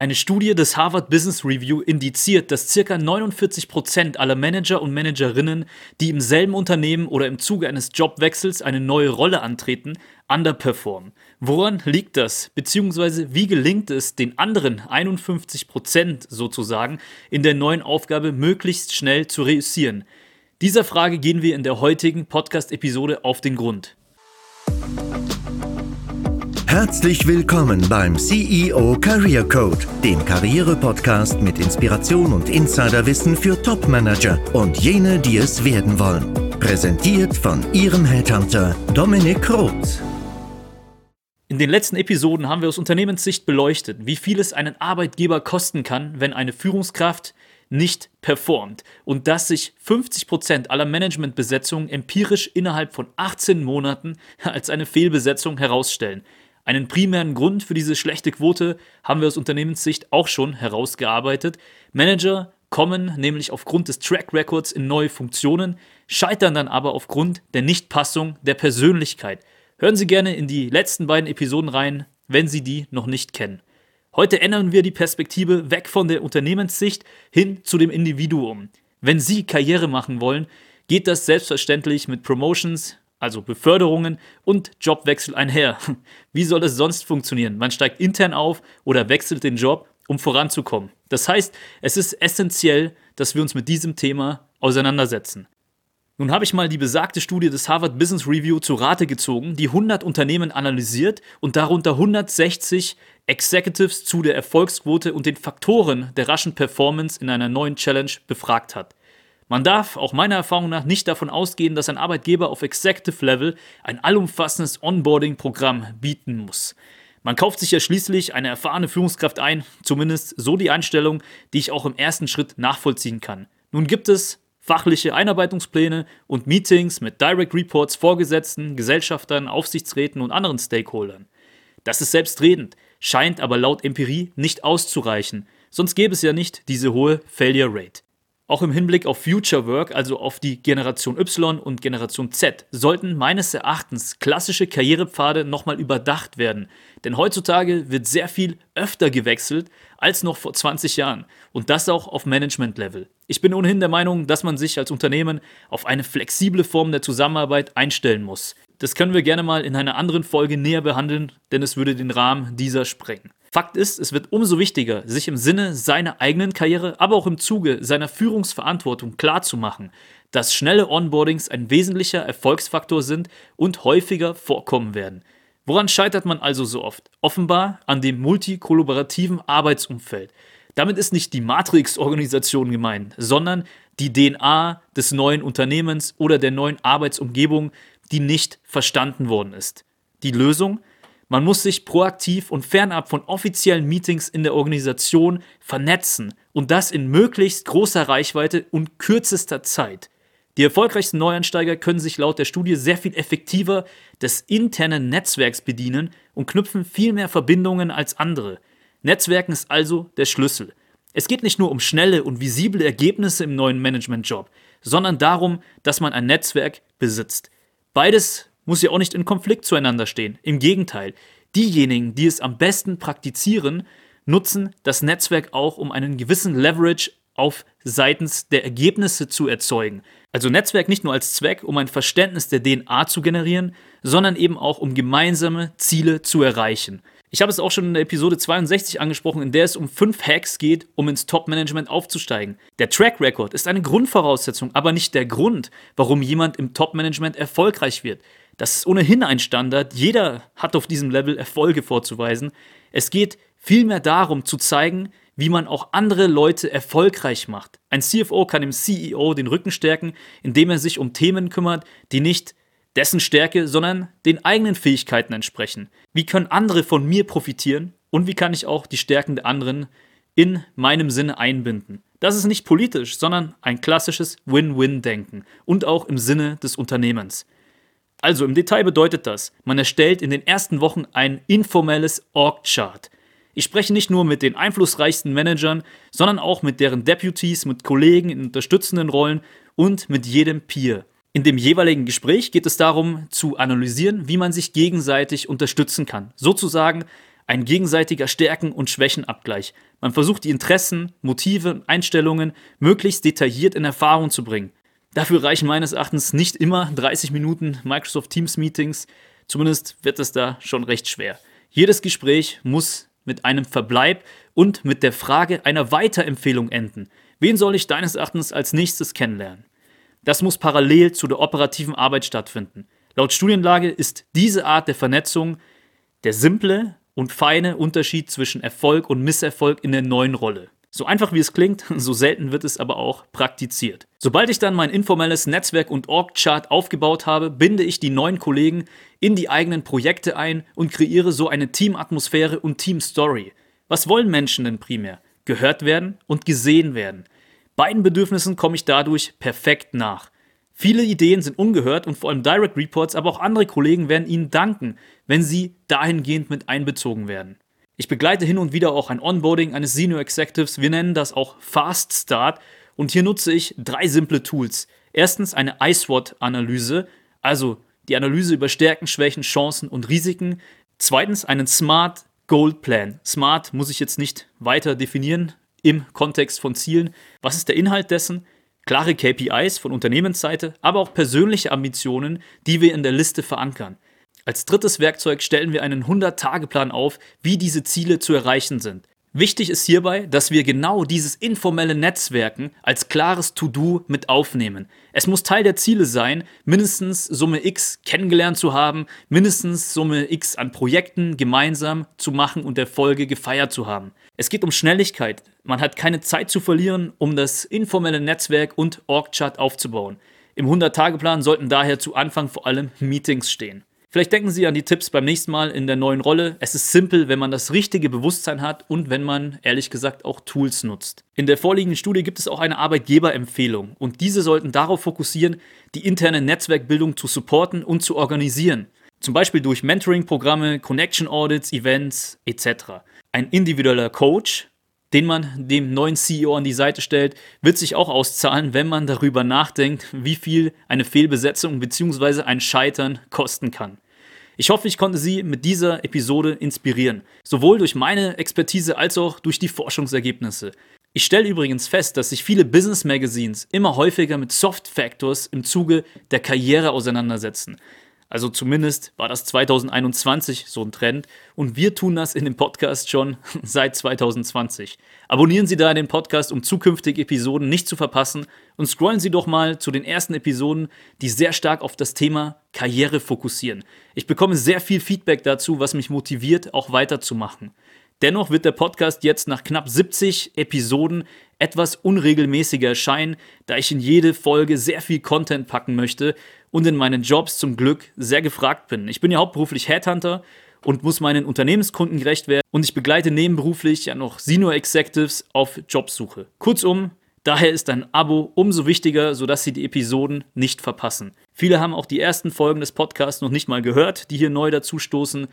Eine Studie des Harvard Business Review indiziert, dass ca. 49% aller Manager und Managerinnen, die im selben Unternehmen oder im Zuge eines Jobwechsels eine neue Rolle antreten, underperformen. Woran liegt das? Beziehungsweise wie gelingt es den anderen 51% sozusagen in der neuen Aufgabe möglichst schnell zu reüssieren? Dieser Frage gehen wir in der heutigen Podcast-Episode auf den Grund. Herzlich willkommen beim CEO Career Code, dem Karriere-Podcast mit Inspiration und Insiderwissen für Top-Manager und jene, die es werden wollen. Präsentiert von Ihrem Headhunter Dominik Roth. In den letzten Episoden haben wir aus Unternehmenssicht beleuchtet, wie viel es einen Arbeitgeber kosten kann, wenn eine Führungskraft nicht performt und dass sich 50% aller Managementbesetzungen empirisch innerhalb von 18 Monaten als eine Fehlbesetzung herausstellen. Einen primären Grund für diese schlechte Quote haben wir aus Unternehmenssicht auch schon herausgearbeitet. Manager kommen nämlich aufgrund des Track Records in neue Funktionen, scheitern dann aber aufgrund der Nichtpassung der Persönlichkeit. Hören Sie gerne in die letzten beiden Episoden rein, wenn Sie die noch nicht kennen. Heute ändern wir die Perspektive weg von der Unternehmenssicht hin zu dem Individuum. Wenn Sie Karriere machen wollen, geht das selbstverständlich mit Promotions, also Beförderungen und Jobwechsel einher. Wie soll es sonst funktionieren? Man steigt intern auf oder wechselt den Job, um voranzukommen. Das heißt, es ist essentiell, dass wir uns mit diesem Thema auseinandersetzen. Nun habe ich mal die besagte Studie des Harvard Business Review zu Rate gezogen, die 100 Unternehmen analysiert und darunter 160 Executives zu der Erfolgsquote und den Faktoren der raschen Performance in einer neuen Challenge befragt hat. Man darf auch meiner Erfahrung nach nicht davon ausgehen, dass ein Arbeitgeber auf Executive Level ein allumfassendes Onboarding-Programm bieten muss. Man kauft sich ja schließlich eine erfahrene Führungskraft ein, zumindest so die Einstellung, die ich auch im ersten Schritt nachvollziehen kann. Nun gibt es fachliche Einarbeitungspläne und Meetings mit Direct Reports, Vorgesetzten, Gesellschaftern, Aufsichtsräten und anderen Stakeholdern. Das ist selbstredend, scheint aber laut Empirie nicht auszureichen, sonst gäbe es ja nicht diese hohe Failure Rate. Auch im Hinblick auf Future Work, also auf die Generation Y und Generation Z, sollten meines Erachtens klassische Karrierepfade nochmal überdacht werden. Denn heutzutage wird sehr viel öfter gewechselt als noch vor 20 Jahren. Und das auch auf Management-Level. Ich bin ohnehin der Meinung, dass man sich als Unternehmen auf eine flexible Form der Zusammenarbeit einstellen muss. Das können wir gerne mal in einer anderen Folge näher behandeln, denn es würde den Rahmen dieser sprengen. Fakt ist, es wird umso wichtiger, sich im Sinne seiner eigenen Karriere, aber auch im Zuge seiner Führungsverantwortung klarzumachen, dass schnelle Onboardings ein wesentlicher Erfolgsfaktor sind und häufiger vorkommen werden. Woran scheitert man also so oft? Offenbar an dem multikollaborativen Arbeitsumfeld. Damit ist nicht die Matrix-Organisation gemeint, sondern die DNA des neuen Unternehmens oder der neuen Arbeitsumgebung, die nicht verstanden worden ist. Die Lösung? Man muss sich proaktiv und fernab von offiziellen Meetings in der Organisation vernetzen und das in möglichst großer Reichweite und kürzester Zeit. Die erfolgreichsten Neuansteiger können sich laut der Studie sehr viel effektiver des internen Netzwerks bedienen und knüpfen viel mehr Verbindungen als andere. Netzwerken ist also der Schlüssel. Es geht nicht nur um schnelle und visible Ergebnisse im neuen Managementjob, sondern darum, dass man ein Netzwerk besitzt. Beides muss ja auch nicht in Konflikt zueinander stehen. Im Gegenteil, diejenigen, die es am besten praktizieren, nutzen das Netzwerk auch, um einen gewissen Leverage auf seitens der Ergebnisse zu erzeugen. Also Netzwerk nicht nur als Zweck, um ein Verständnis der DNA zu generieren, sondern eben auch um gemeinsame Ziele zu erreichen. Ich habe es auch schon in der Episode 62 angesprochen, in der es um fünf Hacks geht, um ins Top-Management aufzusteigen. Der Track Record ist eine Grundvoraussetzung, aber nicht der Grund, warum jemand im Top-Management erfolgreich wird. Das ist ohnehin ein Standard. Jeder hat auf diesem Level Erfolge vorzuweisen. Es geht vielmehr darum zu zeigen, wie man auch andere Leute erfolgreich macht. Ein CFO kann dem CEO den Rücken stärken, indem er sich um Themen kümmert, die nicht dessen Stärke, sondern den eigenen Fähigkeiten entsprechen. Wie können andere von mir profitieren und wie kann ich auch die Stärken der anderen in meinem Sinne einbinden? Das ist nicht politisch, sondern ein klassisches Win-Win-Denken und auch im Sinne des Unternehmens. Also im Detail bedeutet das, man erstellt in den ersten Wochen ein informelles Org-Chart. Ich spreche nicht nur mit den einflussreichsten Managern, sondern auch mit deren Deputies, mit Kollegen in unterstützenden Rollen und mit jedem Peer. In dem jeweiligen Gespräch geht es darum, zu analysieren, wie man sich gegenseitig unterstützen kann. Sozusagen ein gegenseitiger Stärken- und Schwächenabgleich. Man versucht die Interessen, Motive, Einstellungen möglichst detailliert in Erfahrung zu bringen. Dafür reichen meines Erachtens nicht immer 30 Minuten Microsoft Teams Meetings, zumindest wird es da schon recht schwer. Jedes Gespräch muss mit einem Verbleib und mit der Frage einer Weiterempfehlung enden. Wen soll ich deines Erachtens als nächstes kennenlernen? Das muss parallel zu der operativen Arbeit stattfinden. Laut Studienlage ist diese Art der Vernetzung der simple, und feine Unterschied zwischen Erfolg und Misserfolg in der neuen Rolle. So einfach wie es klingt, so selten wird es aber auch praktiziert. Sobald ich dann mein informelles Netzwerk und Org-Chart aufgebaut habe, binde ich die neuen Kollegen in die eigenen Projekte ein und kreiere so eine Teamatmosphäre und Teamstory. Was wollen Menschen denn primär? Gehört werden und gesehen werden. Beiden Bedürfnissen komme ich dadurch perfekt nach. Viele Ideen sind ungehört und vor allem Direct Reports, aber auch andere Kollegen werden Ihnen danken, wenn Sie dahingehend mit einbezogen werden. Ich begleite hin und wieder auch ein Onboarding eines Senior Executives. Wir nennen das auch Fast Start und hier nutze ich drei simple Tools. Erstens eine iSWOT-Analyse, also die Analyse über Stärken, Schwächen, Chancen und Risiken. Zweitens einen Smart Goal Plan. Smart muss ich jetzt nicht weiter definieren im Kontext von Zielen. Was ist der Inhalt dessen? klare KPIs von Unternehmensseite, aber auch persönliche Ambitionen, die wir in der Liste verankern. Als drittes Werkzeug stellen wir einen 100-Tage-Plan auf, wie diese Ziele zu erreichen sind. Wichtig ist hierbei, dass wir genau dieses informelle Netzwerken als klares To-Do mit aufnehmen. Es muss Teil der Ziele sein, mindestens Summe X kennengelernt zu haben, mindestens Summe X an Projekten gemeinsam zu machen und Erfolge gefeiert zu haben. Es geht um Schnelligkeit. Man hat keine Zeit zu verlieren, um das informelle Netzwerk und Org-Chart aufzubauen. Im 100-Tage-Plan sollten daher zu Anfang vor allem Meetings stehen. Vielleicht denken Sie an die Tipps beim nächsten Mal in der neuen Rolle. Es ist simpel, wenn man das richtige Bewusstsein hat und wenn man ehrlich gesagt auch Tools nutzt. In der vorliegenden Studie gibt es auch eine Arbeitgeberempfehlung und diese sollten darauf fokussieren, die interne Netzwerkbildung zu supporten und zu organisieren. Zum Beispiel durch Mentoring-Programme, Connection Audits, Events etc. Ein individueller Coach den man dem neuen CEO an die Seite stellt, wird sich auch auszahlen, wenn man darüber nachdenkt, wie viel eine Fehlbesetzung bzw. ein Scheitern kosten kann. Ich hoffe, ich konnte Sie mit dieser Episode inspirieren, sowohl durch meine Expertise als auch durch die Forschungsergebnisse. Ich stelle übrigens fest, dass sich viele Business Magazines immer häufiger mit Soft Factors im Zuge der Karriere auseinandersetzen. Also zumindest war das 2021 so ein Trend und wir tun das in dem Podcast schon seit 2020. Abonnieren Sie da den Podcast, um zukünftige Episoden nicht zu verpassen und scrollen Sie doch mal zu den ersten Episoden, die sehr stark auf das Thema Karriere fokussieren. Ich bekomme sehr viel Feedback dazu, was mich motiviert, auch weiterzumachen. Dennoch wird der Podcast jetzt nach knapp 70 Episoden etwas unregelmäßiger erscheinen, da ich in jede Folge sehr viel Content packen möchte und in meinen Jobs zum Glück sehr gefragt bin. Ich bin ja hauptberuflich Headhunter und muss meinen Unternehmenskunden gerecht werden und ich begleite nebenberuflich ja noch Senior Executives auf Jobsuche. Kurzum, daher ist ein Abo umso wichtiger, sodass Sie die Episoden nicht verpassen. Viele haben auch die ersten Folgen des Podcasts noch nicht mal gehört, die hier neu dazustoßen.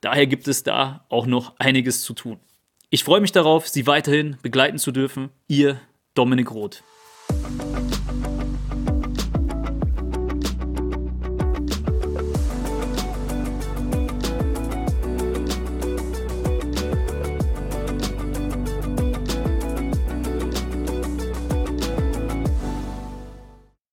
Daher gibt es da auch noch einiges zu tun. Ich freue mich darauf, Sie weiterhin begleiten zu dürfen. Ihr Dominik Roth.